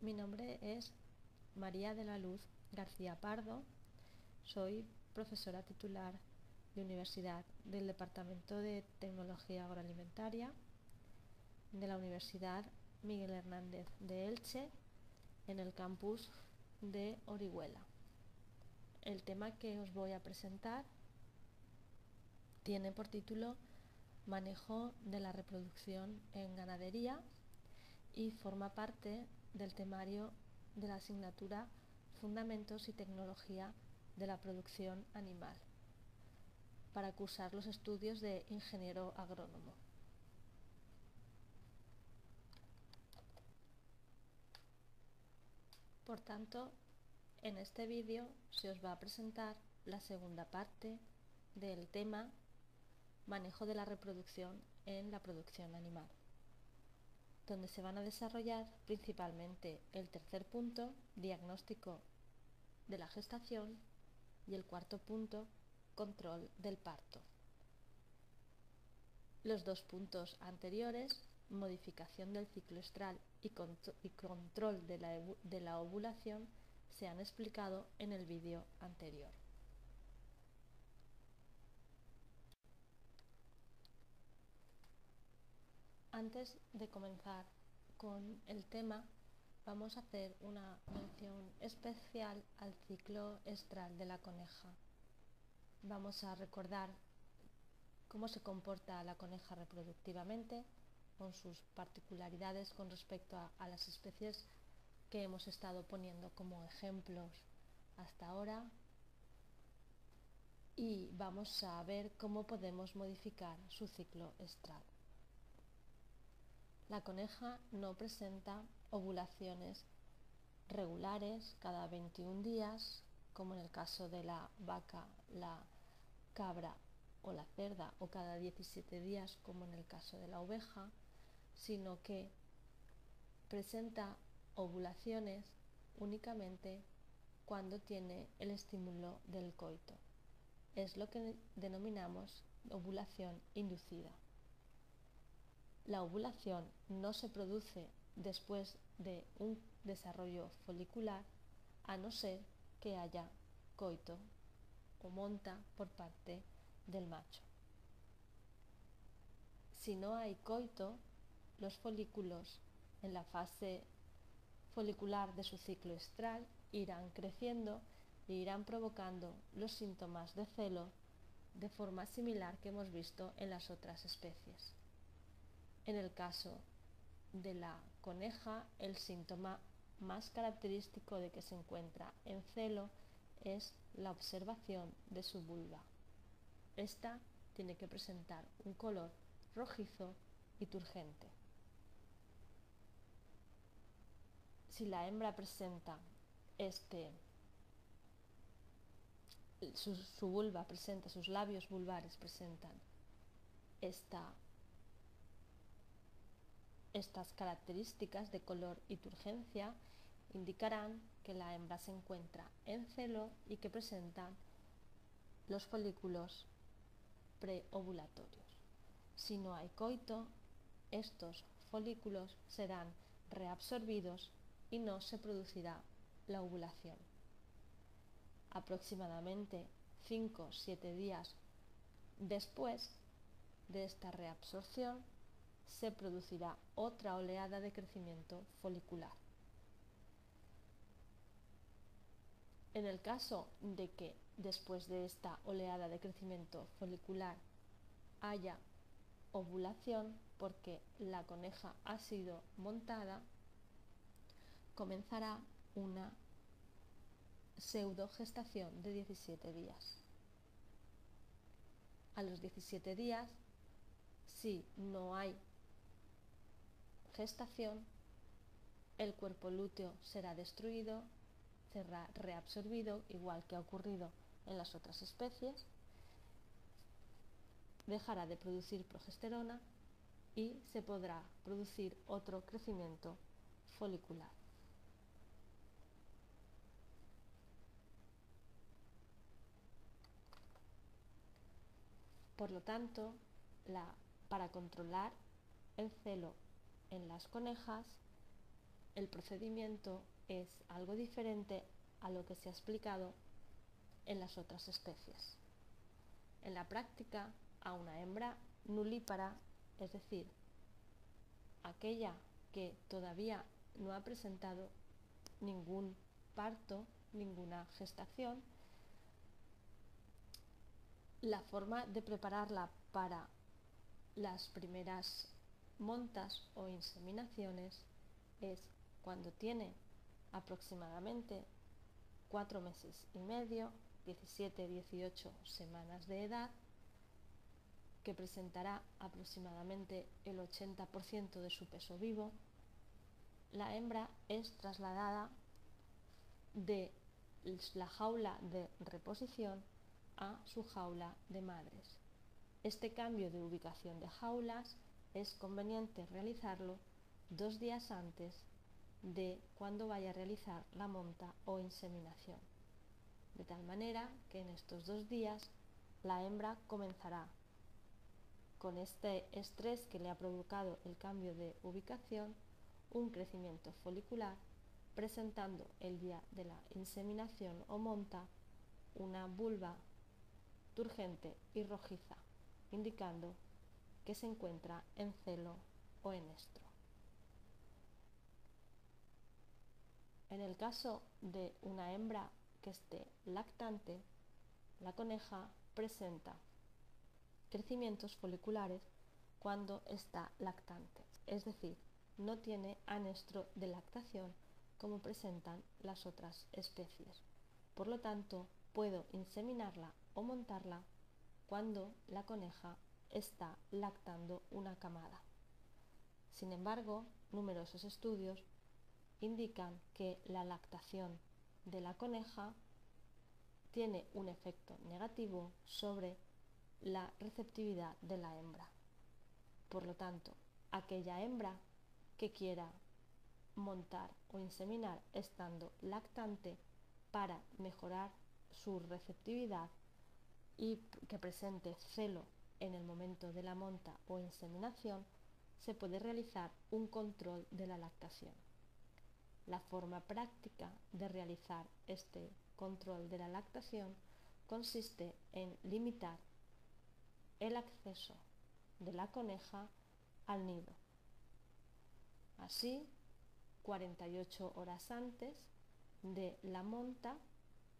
Mi nombre es María de la Luz García Pardo. Soy profesora titular de Universidad del Departamento de Tecnología Agroalimentaria de la Universidad Miguel Hernández de Elche en el campus de Orihuela. El tema que os voy a presentar tiene por título Manejo de la reproducción en ganadería y forma parte del temario de la asignatura Fundamentos y Tecnología de la Producción Animal para cursar los estudios de ingeniero agrónomo. Por tanto, en este vídeo se os va a presentar la segunda parte del tema Manejo de la reproducción en la producción animal, donde se van a desarrollar principalmente el tercer punto, diagnóstico de la gestación, y el cuarto punto, control del parto. Los dos puntos anteriores, modificación del ciclo estral y, control de la ovulación, se han explicado en el vídeo anterior. Antes de comenzar con el tema, vamos a hacer una mención especial al ciclo estral de la coneja. Vamos a recordar cómo se comporta la coneja reproductivamente, con sus particularidades con respecto a, a las especies que hemos estado poniendo como ejemplos hasta ahora y vamos a ver cómo podemos modificar su ciclo estral. La coneja no presenta ovulaciones regulares cada 21 días, como en el caso de la vaca, la cabra o la cerda, o cada 17 días, como en el caso de la oveja, sino que presenta ovulaciones únicamente cuando tiene el estímulo del coito. Es lo que denominamos ovulación inducida. La ovulación no se produce después de un desarrollo folicular a no ser que haya coito o monta por parte del macho. Si no hay coito, los folículos en la fase folicular de su ciclo estral irán creciendo e irán provocando los síntomas de celo de forma similar que hemos visto en las otras especies. En el caso de la coneja, el síntoma más característico de que se encuentra en celo es la observación de su vulva. Esta tiene que presentar un color rojizo y turgente. si la hembra presenta este su, vulva presenta, sus labios vulvares presentan esta, estas características de color y turgencia, indicarán que la hembra se encuentra en celo y que presenta los folículos preovulatorios. Si no hay coito, estos folículos serán reabsorbidos y no se producirá la ovulación. Aproximadamente 5-7 días después de esta reabsorción se producirá otra oleada de crecimiento folicular. En el caso de que después de esta oleada de crecimiento folicular haya ovulación porque la coneja ha sido montada, comenzará una pseudogestación de 17 días. A los 17 días, si no hay gestación, el cuerpo lúteo será destruido, será reabsorbido, igual que ha ocurrido en las otras especies, dejará de producir progesterona y se podrá producir otro crecimiento folicular. Por lo tanto, para controlar el celo en las conejas, el procedimiento es algo diferente a lo que se ha explicado en las otras especies. En la práctica, a una hembra nulípara, es decir, aquella que todavía no ha presentado ningún parto, ninguna gestación, la forma de prepararla para las primeras montas o inseminaciones es cuando tiene aproximadamente cuatro meses y medio, 17-18 semanas de edad, que presentará aproximadamente el 80% de su peso vivo, la hembra es trasladada de la jaula de reposición a su jaula de madres. Este cambio de ubicación de jaulas es conveniente realizarlo dos días antes de cuando vaya a realizar la monta o inseminación, de tal manera que en estos dos días la hembra comenzará. Con este estrés que le ha provocado el cambio de ubicación un crecimiento folicular presentando el día de la inseminación o monta una vulva turgente y rojiza, indicando que se encuentra en celo o en estro. En el caso de una hembra que esté lactante, la coneja presenta crecimientos foliculares cuando está lactante, es decir, no tiene anestro de lactación como presentan las otras especies. Por lo tanto, puedo inseminarla o montarla cuando la coneja está lactando una camada. Sin embargo, numerosos estudios indican que la lactación de la coneja tiene un efecto negativo sobre la receptividad de la hembra. Por lo tanto, aquella hembra que quiera montar o inseminar estando lactante para mejorar su receptividad y que presente celo en el momento de la monta o inseminación, se puede realizar un control de la lactación. La forma práctica de realizar este control de la lactación consiste en limitar el acceso de la coneja al nido. Así, 48 horas antes de la monta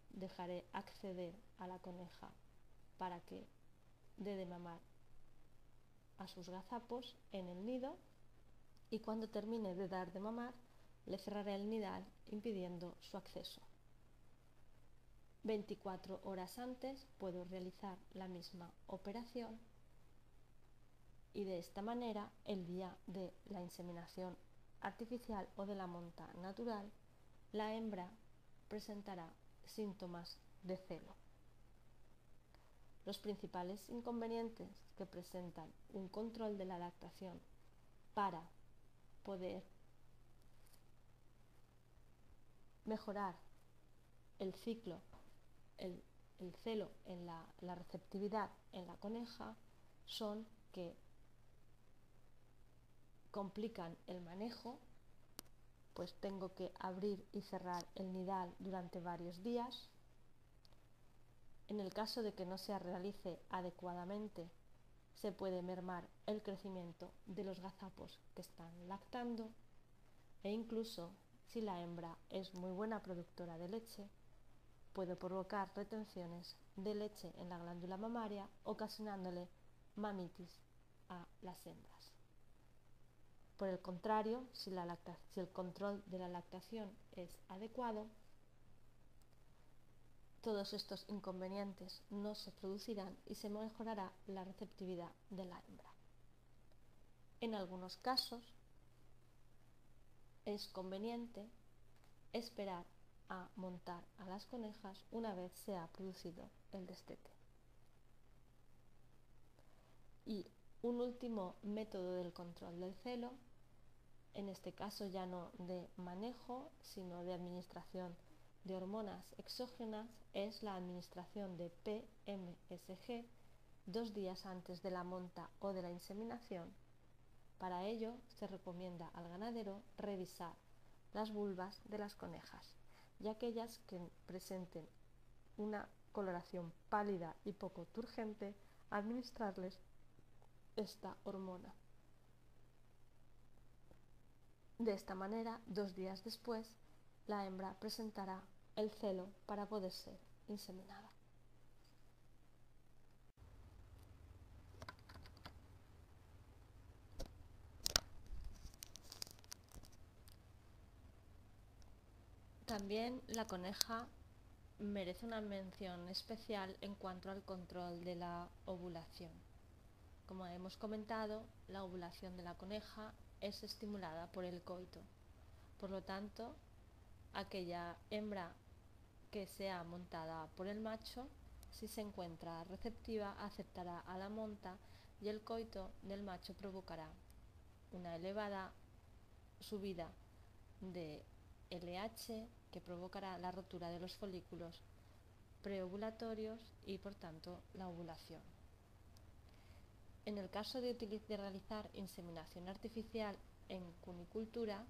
dejaré acceder a la coneja para que de mamar a sus gazapos en el nido y cuando termine de dar de mamar le cerraré el nidal impidiendo su acceso. 24 horas antes puedo realizar la misma operación y de esta manera el día de la inseminación artificial o de la monta natural la hembra presentará síntomas de celo. Los principales inconvenientes que presentan un control de la lactación para poder mejorar el ciclo, el, celo en la, la receptividad en la coneja son que complican el manejo, pues tengo que abrir y cerrar el nidal durante varios días, en el caso de que no se realice adecuadamente, se puede mermar el crecimiento de los gazapos que están lactando e incluso si la hembra es muy buena productora de leche, puede provocar retenciones de leche en la glándula mamaria, ocasionándole mamitis a las hembras. Por el contrario, si, si el control de la lactación es adecuado, todos estos inconvenientes no se producirán y se mejorará la receptividad de la hembra. En algunos casos es conveniente esperar a montar a las conejas una vez se ha producido el destete. Y un último método del control del celo, en este caso ya no de manejo, sino de administración de hormonas exógenas es la administración de PMSG dos días antes de la monta o de la inseminación. Para ello se recomienda al ganadero revisar las vulvas de las conejas y aquellas que presenten una coloración pálida y poco turgente, administrarles esta hormona. De esta manera, dos días después, la hembra presentará el celo para poder ser inseminada. También la coneja merece una mención especial en cuanto al control de la ovulación. Como hemos comentado, la ovulación de la coneja es estimulada por el coito. Por lo tanto, aquella hembra que sea montada por el macho, si se encuentra receptiva, aceptará a la monta y el coito del macho provocará una elevada subida de LH que provocará la rotura de los folículos preovulatorios y por tanto la ovulación. En el caso de, de realizar inseminación artificial en cunicultura,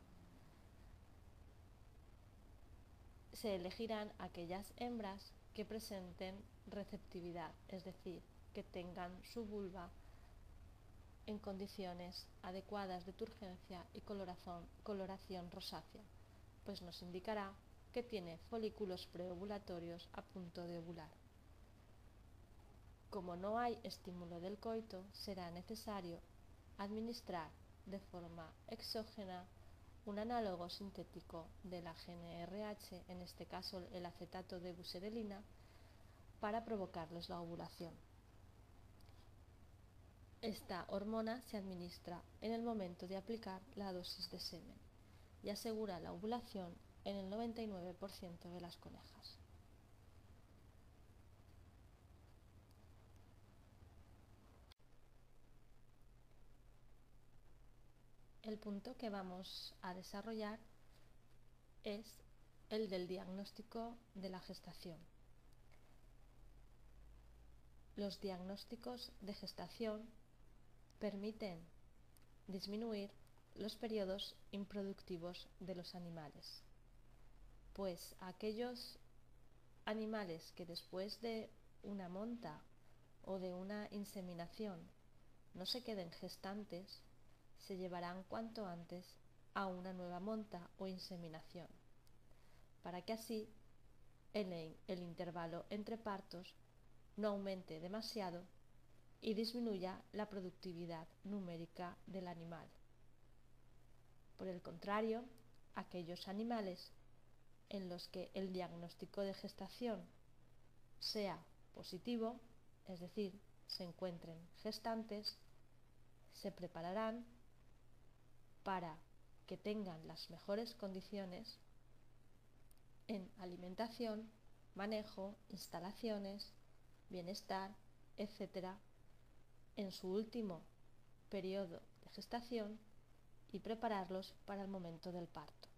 se elegirán aquellas hembras que presenten receptividad, es decir, que tengan su vulva en condiciones adecuadas de turgencia y coloración, rosácea, pues nos indicará que tiene folículos preovulatorios a punto de ovular. Como no hay estímulo del coito, será necesario administrar de forma exógena un análogo sintético de la GNRH, en este caso el acetato de buserelina, para provocarles la ovulación. Esta hormona se administra en el momento de aplicar la dosis de semen y asegura la ovulación en el 99% de las conejas. El punto que vamos a desarrollar es el del diagnóstico de la gestación. Los diagnósticos de gestación permiten disminuir los periodos improductivos de los animales pues aquellos animales que después de una monta o de una inseminación no se queden gestantes, se llevarán cuanto antes a una nueva monta o inseminación, para que así el, el intervalo entre partos no aumente demasiado y disminuya la productividad numérica del animal. Por el contrario, aquellos animales en los que el diagnóstico de gestación sea positivo, es decir, se encuentren gestantes, se prepararán para que tengan las mejores condiciones en alimentación, manejo, instalaciones, bienestar, etc., en su último periodo de gestación y prepararlos para el momento del parto.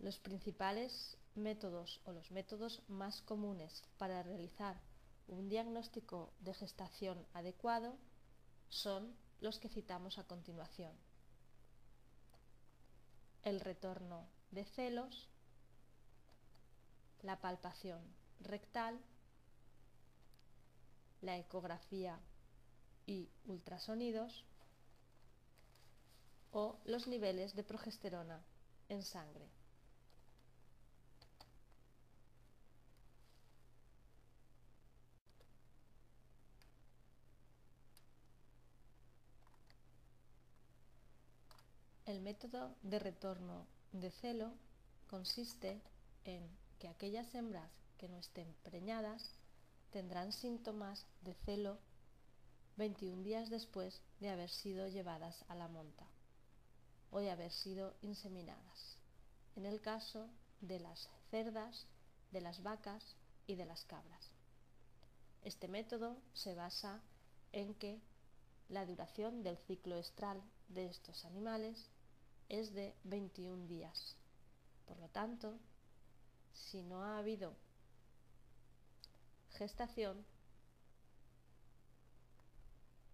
Los principales métodos o los métodos más comunes para realizar un diagnóstico de gestación adecuado son los que citamos a continuación. El retorno de celos, la palpación rectal, la ecografía y ultrasonidos o los niveles de progesterona en sangre. El método de retorno de celo consiste en que aquellas hembras que no estén preñadas tendrán síntomas de celo 21 días después de haber sido llevadas a la monta o de haber sido inseminadas, en el caso de las cerdas, de las vacas y de las cabras. Este método se basa en que la duración del ciclo estral de estos animales es de 21 días. Por lo tanto, si no ha habido gestación,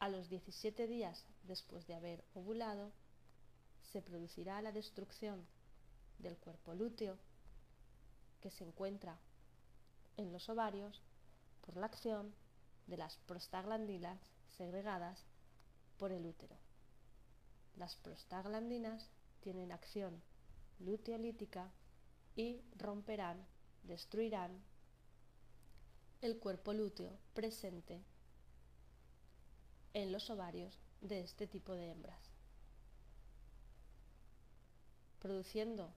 A los 17 días después de haber ovulado, se producirá la destrucción del cuerpo lúteo que se encuentra en los ovarios por la acción de las prostaglandinas segregadas por el útero. Las prostaglandinas tienen acción luteolítica y romperán, destruirán el cuerpo lúteo presente en los ovarios de este tipo de hembras, produciendo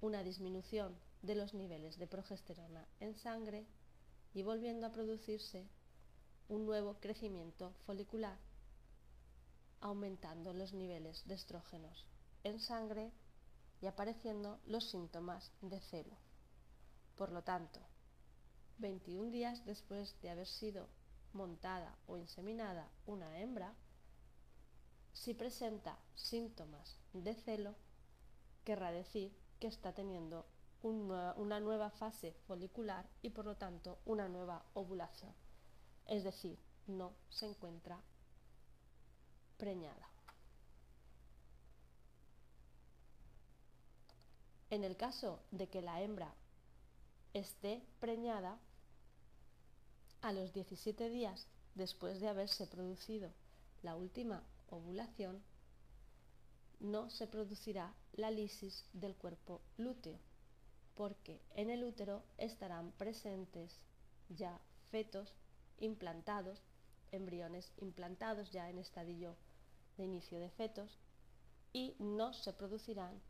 una disminución de los niveles de progesterona en sangre y volviendo a producirse un nuevo crecimiento folicular, aumentando los niveles de estrógenos en sangre y apareciendo los síntomas de celo. Por lo tanto, 21 días después de haber sido montada o inseminada una hembra, si presenta síntomas de celo, querrá decir que está teniendo una nueva fase folicular y por lo tanto una nueva ovulación. Es decir, no se encuentra preñada. En el caso de que la hembra esté preñada, a los 17 días después de haberse producido la última ovulación, no se producirá la lisis del cuerpo lúteo, porque en el útero estarán presentes ya fetos implantados, embriones implantados ya en estadio de inicio de fetos, y no se producirán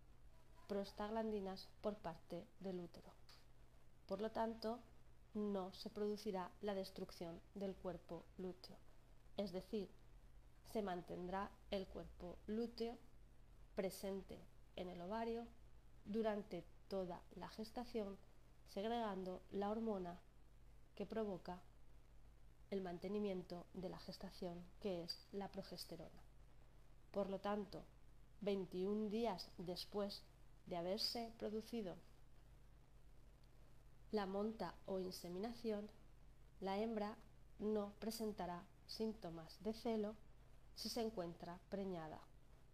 prostaglandinas por parte del útero. Por lo tanto, no se producirá la destrucción del cuerpo lúteo. Es decir, se mantendrá el cuerpo lúteo presente en el ovario durante toda la gestación, segregando la hormona que provoca el mantenimiento de la gestación, que es la progesterona. Por lo tanto, 21 días después de haberse producido la monta o inseminación, la hembra no presentará síntomas de celo si se encuentra preñada,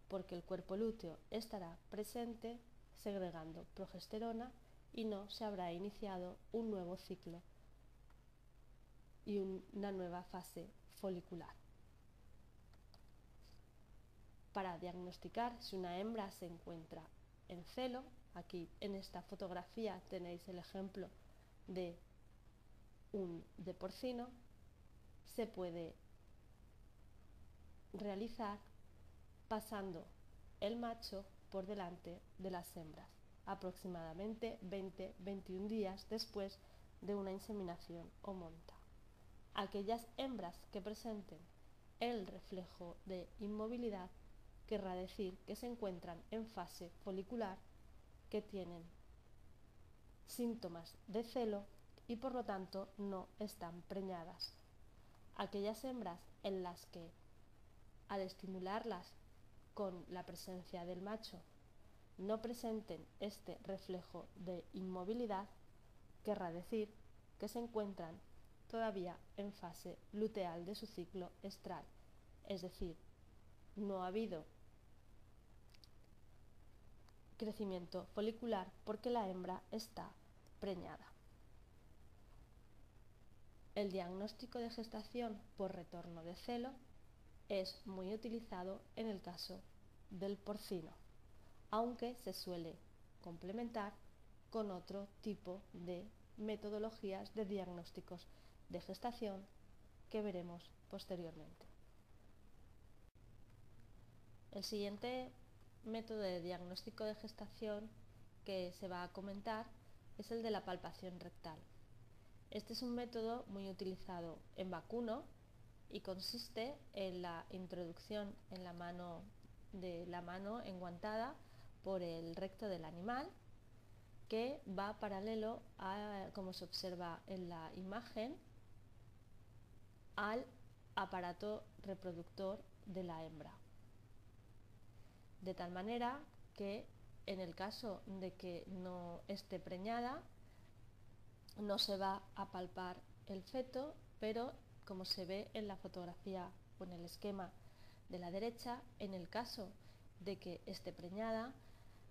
porque el cuerpo lúteo estará presente segregando progesterona y no se habrá iniciado un nuevo ciclo y una nueva fase folicular. Para diagnosticar si una hembra se encuentra en celo, aquí en esta fotografía tenéis el ejemplo de un de porcino se puede realizar pasando el macho por delante de las hembras, aproximadamente 20-21 días después de una inseminación o monta. Aquellas hembras que presenten el reflejo de inmovilidad querrá decir que se encuentran en fase folicular, que tienen síntomas de celo y por lo tanto no están preñadas. Aquellas hembras en las que al estimularlas con la presencia del macho no presenten este reflejo de inmovilidad, querrá decir que se encuentran todavía en fase luteal de su ciclo estral, es decir, no ha habido crecimiento folicular porque la hembra está preñada. El diagnóstico de gestación por retorno de celo es muy utilizado en el caso del porcino, aunque se suele complementar con otro tipo de metodologías de diagnósticos de gestación que veremos posteriormente. El siguiente método de diagnóstico de gestación que se va a comentar es el de la palpación rectal. Este es un método muy utilizado en vacuno y consiste en la introducción en la mano de la mano enguantada por el recto del animal que va paralelo a, como se observa en la imagen, al aparato reproductor de la hembra de tal manera que en el caso de que no esté preñada, no se va a palpar el feto, pero como se ve en la fotografía o en el esquema de la derecha, en el caso de que esté preñada,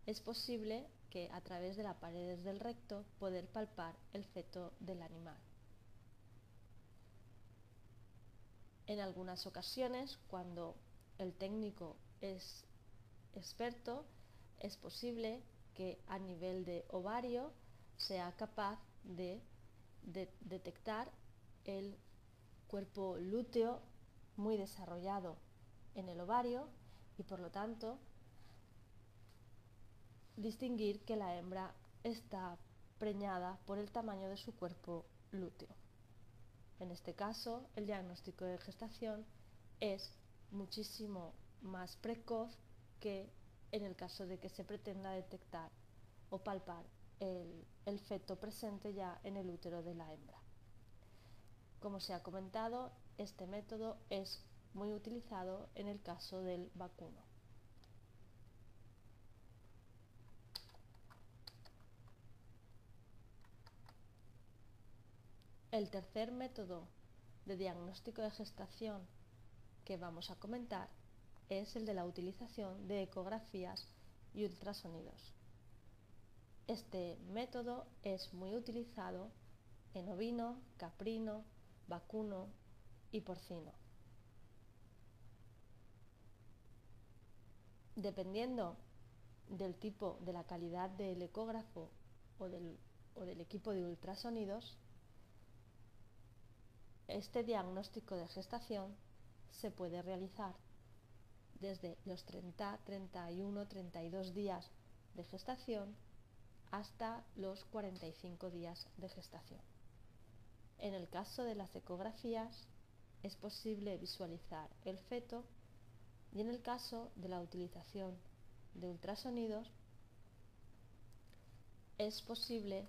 es posible que a través de las paredes del recto poder palpar el feto del animal. En algunas ocasiones, cuando el técnico es experto, es posible que a nivel de ovario sea capaz de, de detectar el cuerpo lúteo muy desarrollado en el ovario y por lo tanto distinguir que la hembra está preñada por el tamaño de su cuerpo lúteo. En este caso, el diagnóstico de gestación es muchísimo más precoz que en el caso de que se pretenda detectar o palpar el, el feto presente ya en el útero de la hembra. Como se ha comentado, este método es muy utilizado en el caso del vacuno. El tercer método de diagnóstico de gestación que vamos a comentar es el de la utilización de ecografías y ultrasonidos. Este método es muy utilizado en ovino, caprino, vacuno y porcino. Dependiendo del tipo, de la calidad del ecógrafo o del, o del equipo de ultrasonidos, este diagnóstico de gestación se puede realizar desde los 30, 31, 32 días de gestación hasta los 45 días de gestación. En el caso de las ecografías es posible visualizar el feto y en el caso de la utilización de ultrasonidos es posible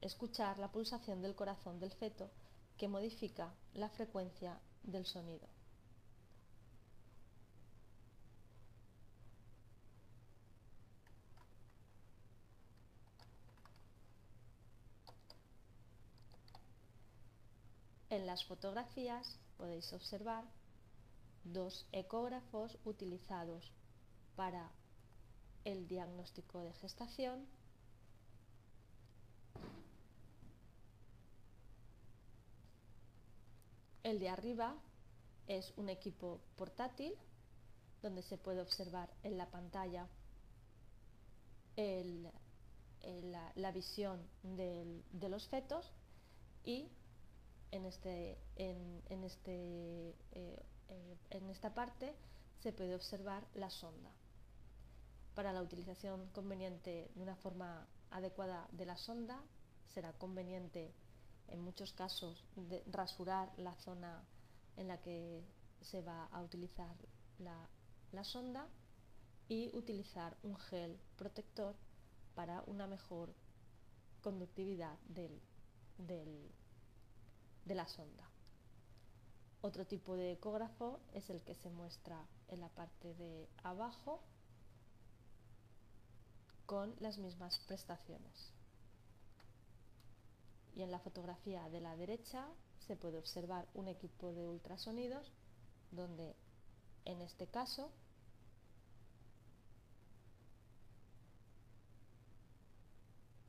escuchar la pulsación del corazón del feto que modifica la frecuencia del sonido. Las fotografías podéis observar dos ecógrafos utilizados para el diagnóstico de gestación. El de arriba es un equipo portátil donde se puede observar en la pantalla la, visión de los fetos y en, este, en, este, eh, en esta parte se puede observar la sonda. Para la utilización conveniente de una forma adecuada de la sonda será conveniente en muchos casos rasurar la zona en la que se va a utilizar la, sonda y utilizar un gel protector para una mejor conductividad del, de la sonda. Otro tipo de ecógrafo es el que se muestra en la parte de abajo con las mismas prestaciones. Y en la fotografía de la derecha se puede observar un equipo de ultrasonidos donde en este caso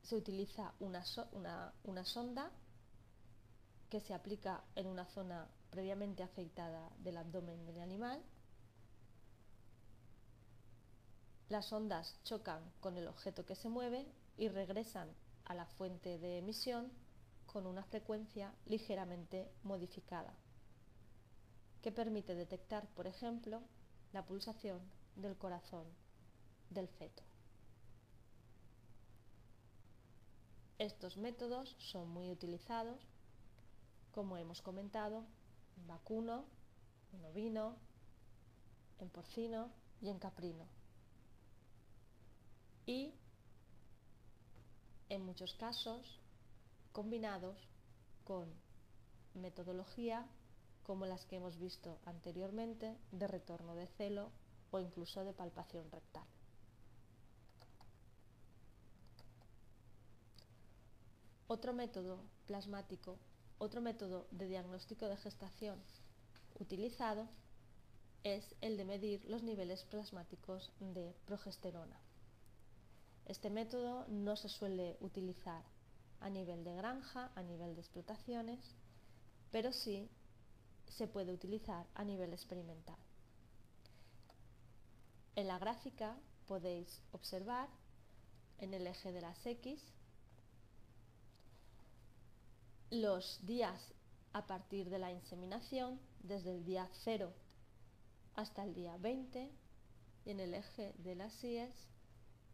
se utiliza una, una sonda que se aplica en una zona previamente afeitada del abdomen del animal. Las ondas chocan con el objeto que se mueve y regresan a la fuente de emisión con una frecuencia ligeramente modificada, que permite detectar, por ejemplo, la pulsación del corazón del feto. Estos métodos son muy utilizados como hemos comentado, en vacuno, en ovino, en porcino y en caprino. Y en muchos casos combinados con metodología como las que hemos visto anteriormente de retorno de celo o incluso de palpación rectal. Otro método plasmático otro método de diagnóstico de gestación utilizado es el de medir los niveles plasmáticos de progesterona. Este método no se suele utilizar a nivel de granja, a nivel de explotaciones, pero sí se puede utilizar a nivel experimental. En la gráfica podéis observar en el eje de las X los días a partir de la inseminación, desde el día 0 hasta el día 20, y en el eje de las Y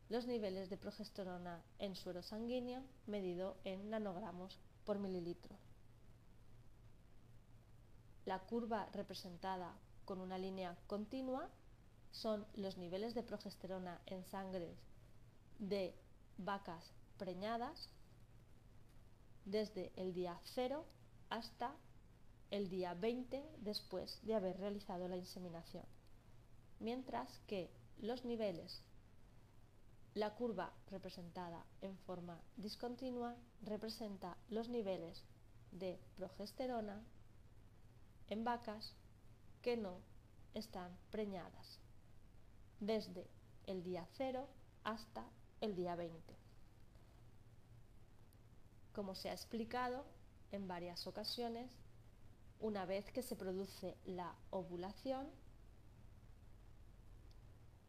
los niveles de progesterona en suero sanguíneo medido en nanogramos por mililitro. La curva representada con una línea continua son los niveles de progesterona en sangre de vacas preñadas desde el día 0 hasta el día 20 después de haber realizado la inseminación, mientras que los niveles, la curva representada en forma discontinua representa los niveles de progesterona en vacas que no están preñadas, desde el día 0 hasta el día 20. Como se ha explicado en varias ocasiones, una vez que se produce la ovulación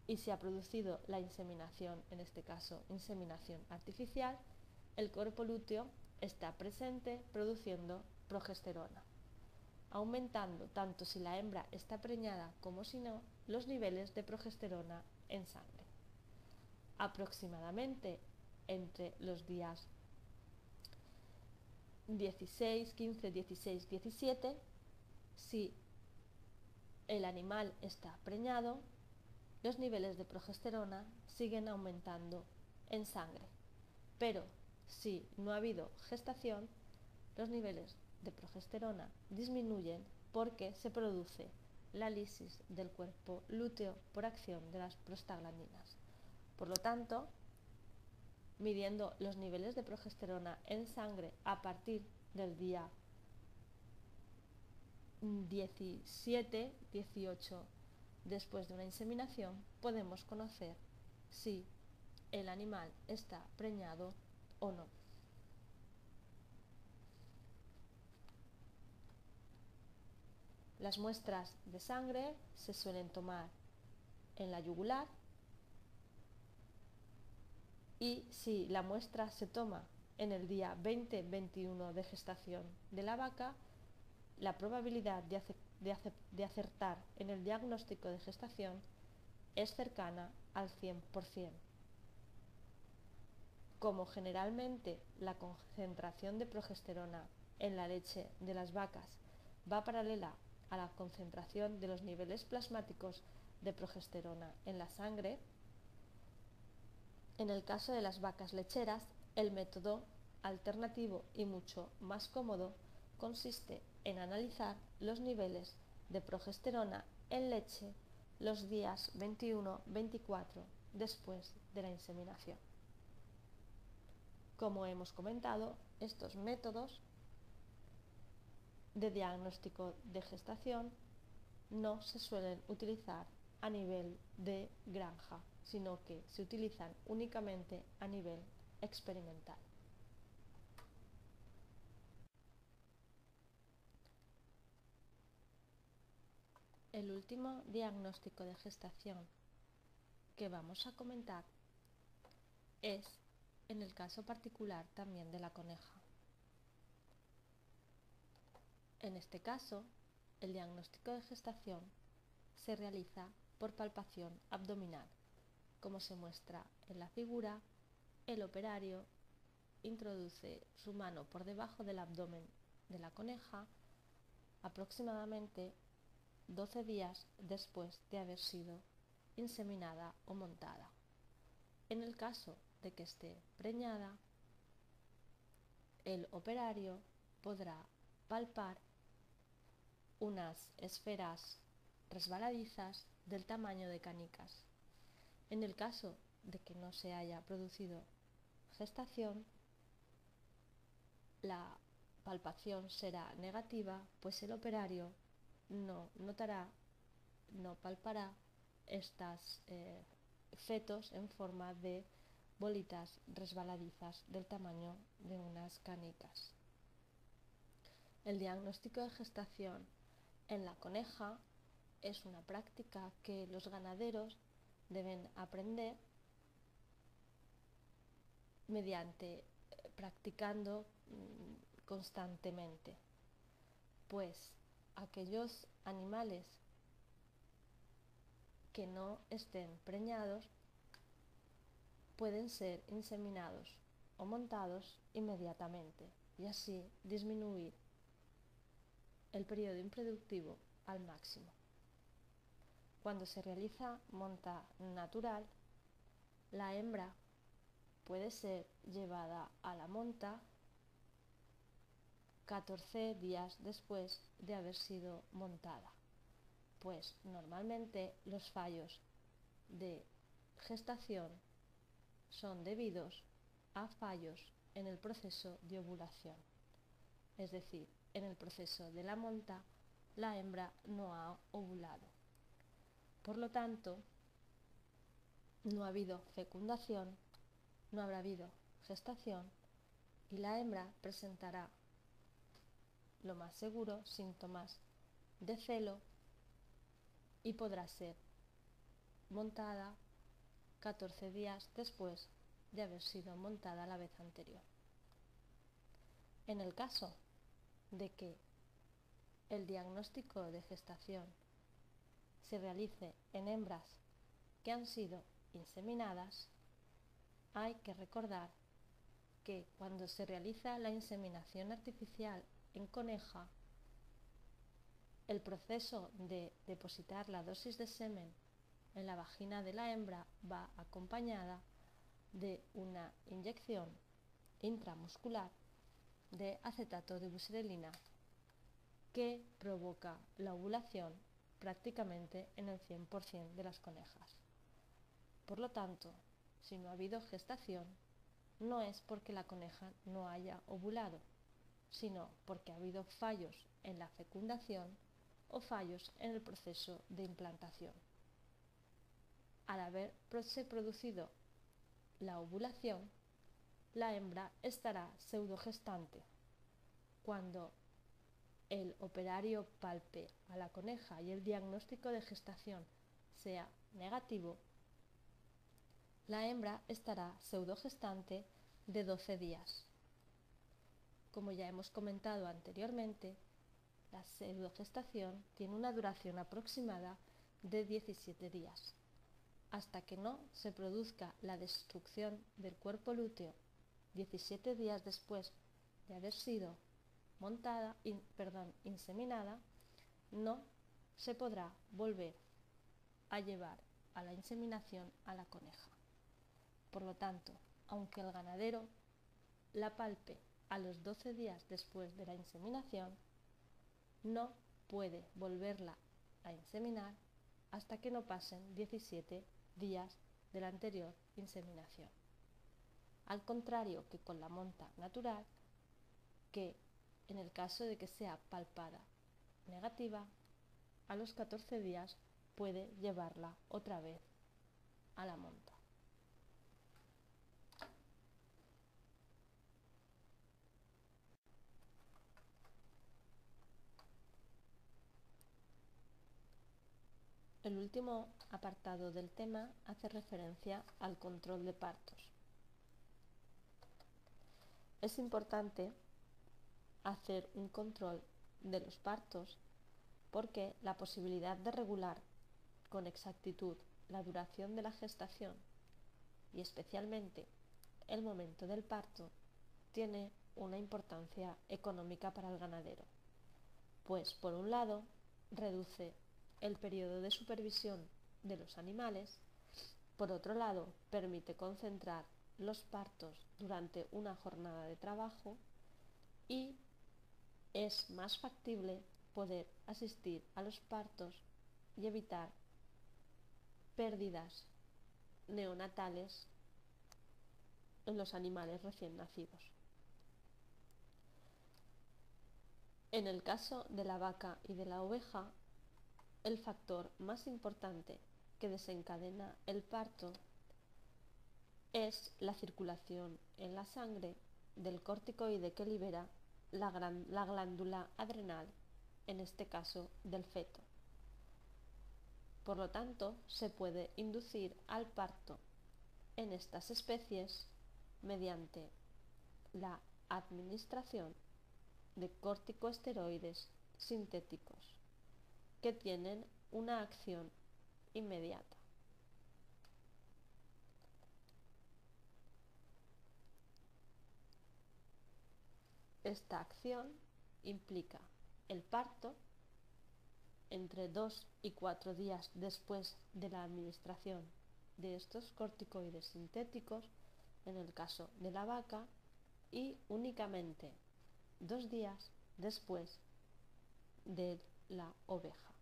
y se ha producido la inseminación, en este caso inseminación artificial, el cuerpo lúteo está presente produciendo progesterona, aumentando tanto si la hembra está preñada como si no los niveles de progesterona en sangre. Aproximadamente entre los días 16, 15, 16, 17, si el animal está preñado, los niveles de progesterona siguen aumentando en sangre. Pero si no ha habido gestación, los niveles de progesterona disminuyen porque se produce la lisis del cuerpo lúteo por acción de las prostaglandinas. Por lo tanto, midiendo los niveles de progesterona en sangre a partir del día 17, 18 después de una inseminación, podemos conocer si el animal está preñado o no. Las muestras de sangre se suelen tomar en la yugular y si la muestra se toma en el día 20-21 de gestación de la vaca, la probabilidad de, acertar en el diagnóstico de gestación es cercana al 100%. Como generalmente la concentración de progesterona en la leche de las vacas va paralela a la concentración de los niveles plasmáticos de progesterona en la sangre, en el caso de las vacas lecheras, el método alternativo y mucho más cómodo consiste en analizar los niveles de progesterona en leche los días 21-24 después de la inseminación. Como hemos comentado, estos métodos de diagnóstico de gestación no se suelen utilizar a nivel de granja sino que se utilizan únicamente a nivel experimental. El último diagnóstico de gestación que vamos a comentar es en el caso particular también de la coneja. En este caso, el diagnóstico de gestación se realiza por palpación abdominal como se muestra en la figura, el operario introduce su mano por debajo del abdomen de la coneja aproximadamente 12 días después de haber sido inseminada o montada. En el caso de que esté preñada, el operario podrá palpar unas esferas resbaladizas del tamaño de canicas en el caso de que no se haya producido gestación, la palpación será negativa, pues el operario no notará, no palpará estas eh, fetos en forma de bolitas resbaladizas del tamaño de unas canicas. El diagnóstico de gestación en la coneja es una práctica que los ganaderos deben aprender mediante eh, practicando mm, constantemente, pues aquellos animales que no estén preñados pueden ser inseminados o montados inmediatamente y así disminuir el periodo improductivo al máximo. Cuando se realiza monta natural, la hembra puede ser llevada a la monta 14 días después de haber sido montada, pues normalmente los fallos de gestación son debidos a fallos en el proceso de ovulación, es decir, en el proceso de la monta la hembra no ha ovulado. Por lo tanto, no ha habido fecundación, no habrá habido gestación y la hembra presentará lo más seguro síntomas de celo y podrá ser montada 14 días después de haber sido montada la vez anterior. En el caso de que el diagnóstico de gestación se realice en hembras que han sido inseminadas, hay que recordar que cuando se realiza la inseminación artificial en coneja, el proceso de depositar la dosis de semen en la vagina de la hembra va acompañada de una inyección intramuscular de acetato de buserelina que provoca la ovulación prácticamente en el 100% de las conejas. Por lo tanto, si no ha habido gestación, no es porque la coneja no haya ovulado, sino porque ha habido fallos en la fecundación o fallos en el proceso de implantación al haberse producido la ovulación, la hembra estará pseudogestante. Cuando el operario palpe a la coneja y el diagnóstico de gestación sea negativo, la hembra estará pseudogestante de 12 días. Como ya hemos comentado anteriormente, la pseudogestación tiene una duración aproximada de 17 días hasta que no se produzca la destrucción del cuerpo lúteo 17 días después de haber sido montada, perdón, inseminada, no se podrá volver a llevar a la inseminación a la coneja. Por lo tanto, aunque el ganadero la palpe a los 12 días después de la inseminación, no puede volverla a inseminar hasta que no pasen 17 días de la anterior inseminación. Al contrario que con la monta natural, que en el caso de que sea palpada negativa, a los 14 días puede llevarla otra vez a la monta. El último apartado del tema hace referencia al control de partos. Es importante hacer un control de los partos porque la posibilidad de regular con exactitud la duración de la gestación y especialmente el momento del parto tiene una importancia económica para el ganadero, pues por un lado reduce el periodo de supervisión de los animales, por otro lado, permite concentrar los partos durante una jornada de trabajo y es más factible poder asistir a los partos y evitar pérdidas neonatales en los animales recién nacidos. En el caso de la vaca y de la oveja, el factor más importante que desencadena el parto es la circulación en la sangre del corticoide que libera la, la glándula adrenal, en este caso del feto. Por lo tanto, se puede inducir al parto en estas especies mediante la administración de corticosteroides sintéticos que tienen una acción inmediata. Esta acción implica el parto entre dos y cuatro días después de la administración de estos corticoides sintéticos, en el caso de la vaca, y únicamente dos días después de la oveja.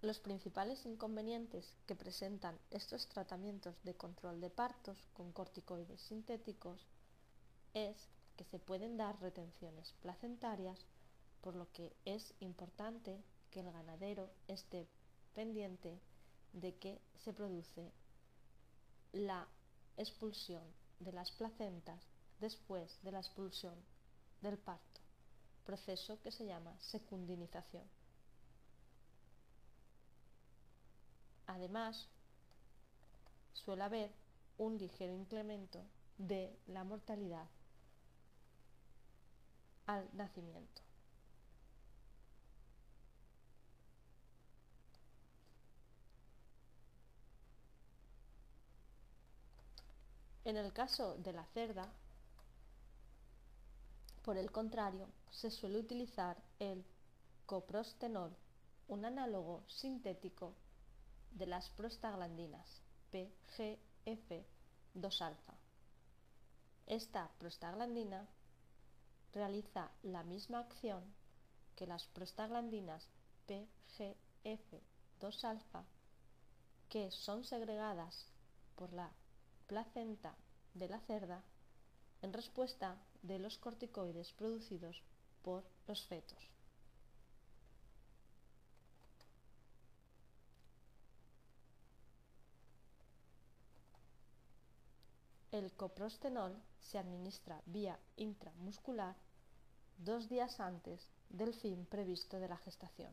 Los principales inconvenientes que presentan estos tratamientos de control de partos con corticoides sintéticos es que se pueden dar retenciones placentarias, por lo que es importante que el ganadero esté pendiente de que se produce la expulsión de las placentas después de la expulsión del parto, proceso que se llama secundinización. Además, suele haber un ligero incremento de la mortalidad al nacimiento. En el caso de la cerda, por el contrario, se suele utilizar el coprostenol, un análogo sintético de las prostaglandinas PGF2-alfa. Esta prostaglandina realiza la misma acción que las prostaglandinas PGF2-alfa que son segregadas por la placenta de la cerda en respuesta de los corticoides producidos por los fetos. El coprostenol se administra vía intramuscular dos días antes del fin previsto de la gestación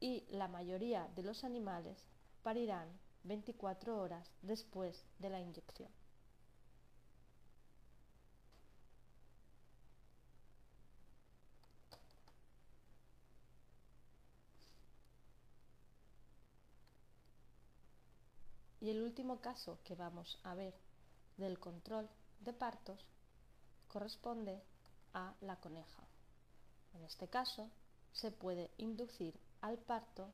y la mayoría de los animales parirán 24 horas después de la inyección. Y el último caso que vamos a ver del control de partos corresponde a la coneja. En este caso, se puede inducir al parto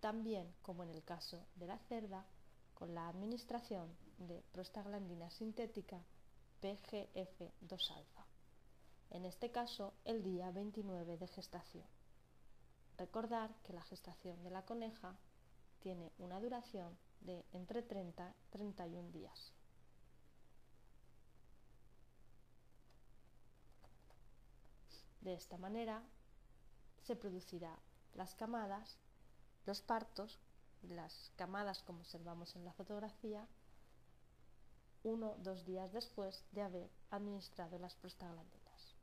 también como en el caso de la cerda con la administración de prostaglandina sintética PGF2-alfa. En este caso, el día 29 de gestación. Recordar que la gestación de la coneja tiene una duración de entre 30 y 31 días. De esta manera se producirá las camadas, los partos, las camadas como observamos en la fotografía, uno o dos días después de haber administrado las prostaglandinas.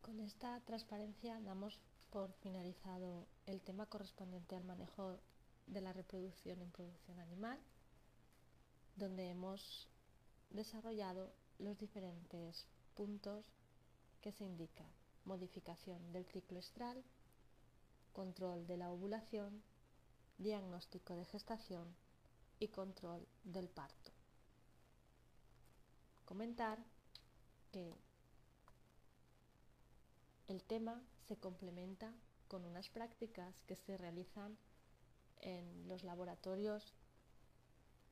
Con esta transparencia damos por finalizado el tema correspondiente al manejo de la reproducción en producción animal, donde hemos desarrollado los diferentes puntos que se indican. Modificación del ciclo estral, control de la ovulación, diagnóstico de gestación y control del parto. Comentar que el tema se complementa con unas prácticas que se realizan en los laboratorios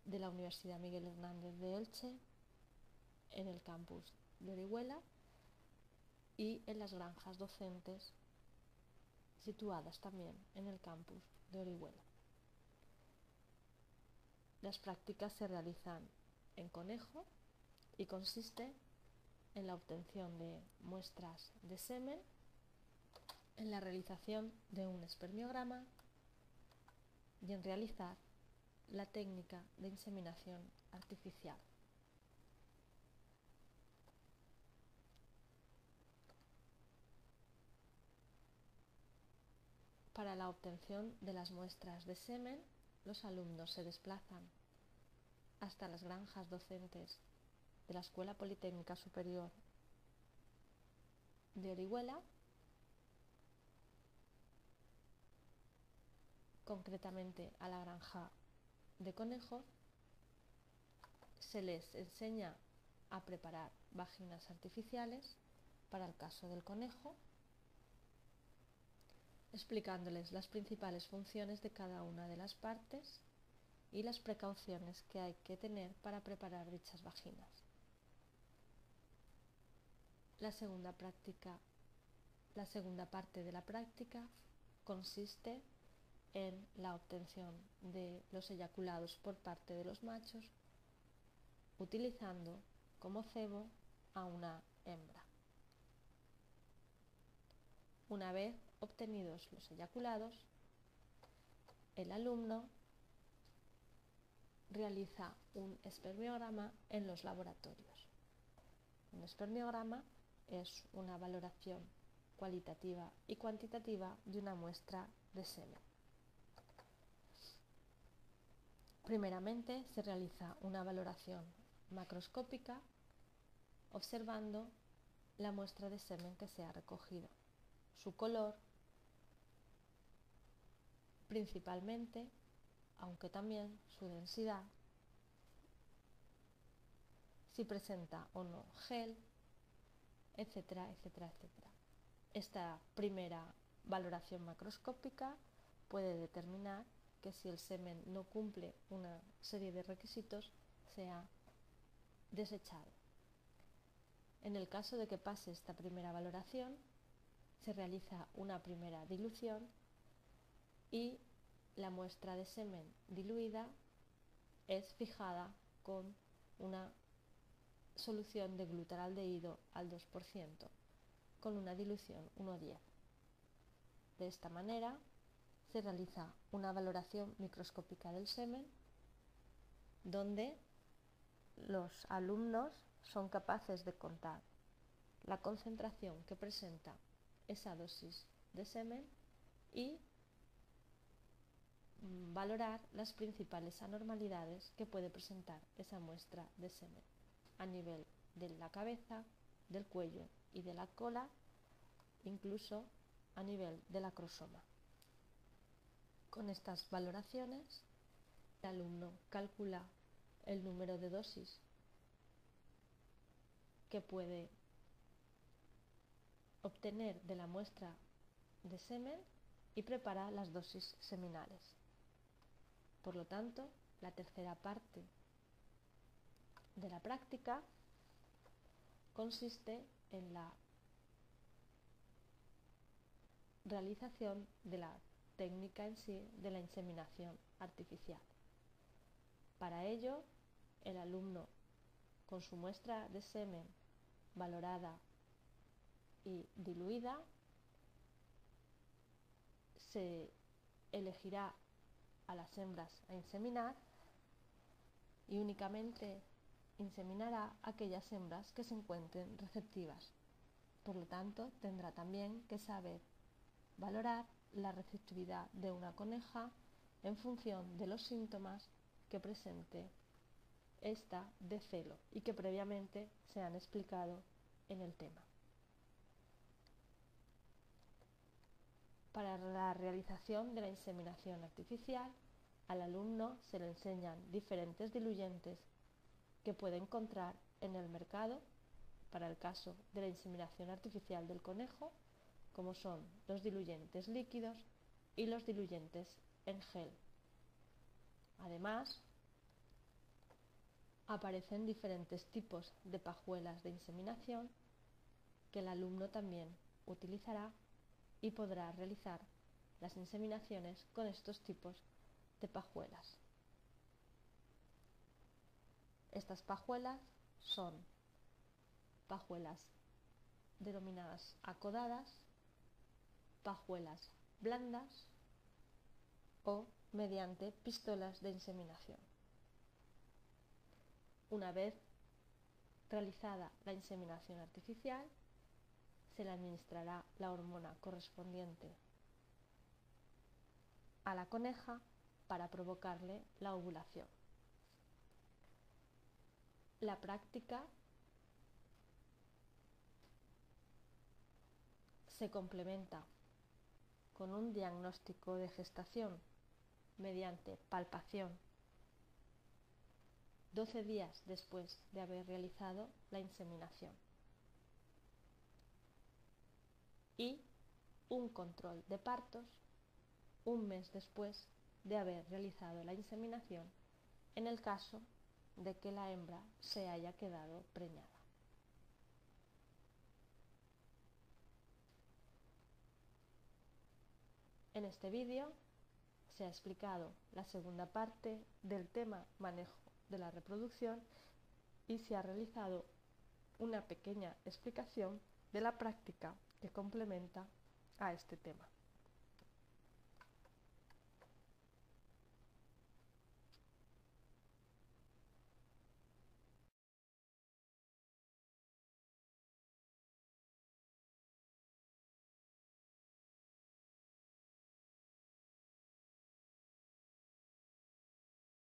de la Universidad Miguel Hernández de Elche, en el campus de Orihuela y en las granjas docentes situadas también en el campus de Orihuela. Las prácticas se realizan en conejo y consiste en la obtención de muestras de semen, en la realización de un espermiograma y en realizar la técnica de inseminación artificial. Para la obtención de las muestras de semen, los alumnos se desplazan hasta las granjas docentes de la Escuela Politécnica Superior de Orihuela, concretamente a la granja de conejos, se les enseña a preparar vaginas artificiales para el caso del conejo, explicándoles las principales funciones de cada una de las partes y las precauciones que hay que tener para preparar dichas vaginas. La segunda práctica, la segunda parte de la práctica consiste en la obtención de los eyaculados por parte de los machos utilizando como cebo a una hembra. Una vez obtenidos los eyaculados, el alumno realiza un espermiograma en los laboratorios. Un espermiograma es una valoración cualitativa y cuantitativa de una muestra de semen. Primeramente se realiza una valoración macroscópica observando la muestra de semen que se ha recogido, su color principalmente, aunque también su densidad, si presenta o no gel, etcétera, etcétera, etcétera. Esta primera valoración macroscópica puede determinar que si el semen no cumple una serie de requisitos, sea desechado. En el caso de que pase esta primera valoración, se realiza una primera dilución y la muestra de semen diluida es fijada con una solución de glutaraldehído al 2% con una dilución 1,10. De esta manera se realiza una valoración microscópica del semen donde los alumnos son capaces de contar la concentración que presenta esa dosis de semen y mm, valorar las principales anormalidades que puede presentar esa muestra de semen a nivel de la cabeza, del cuello y de la cola, incluso a nivel del acrosoma. Con estas valoraciones, el alumno calcula el número de dosis que puede obtener de la muestra de semen y prepara las dosis seminales. Por lo tanto, la tercera parte de la práctica consiste en la realización de la técnica en sí de la inseminación artificial. Para ello, el alumno, con su muestra de semen valorada y diluida, se elegirá a las hembras a inseminar y únicamente inseminará aquellas hembras que se encuentren receptivas. Por lo tanto, tendrá también que saber valorar la receptividad de una coneja en función de los síntomas que presente esta de celo y que previamente se han explicado en el tema. Para la realización de la inseminación artificial, al alumno se le enseñan diferentes diluyentes que puede encontrar en el mercado para el caso de la inseminación artificial del conejo, como son los diluyentes líquidos y los diluyentes en gel. Además, aparecen diferentes tipos de pajuelas de inseminación que el alumno también utilizará y podrá realizar las inseminaciones con estos tipos de pajuelas. Estas pajuelas son pajuelas denominadas acodadas, pajuelas blandas o mediante pistolas de inseminación. Una vez realizada la inseminación artificial, se le administrará la hormona correspondiente a la coneja para provocarle la ovulación. La práctica se complementa con un diagnóstico de gestación mediante palpación 12 días después de haber realizado la inseminación y un control de partos un mes después de haber realizado la inseminación en el caso de que la hembra se haya quedado preñada. En este vídeo se ha explicado la segunda parte del tema manejo de la reproducción y se ha realizado una pequeña explicación de la práctica que complementa a este tema.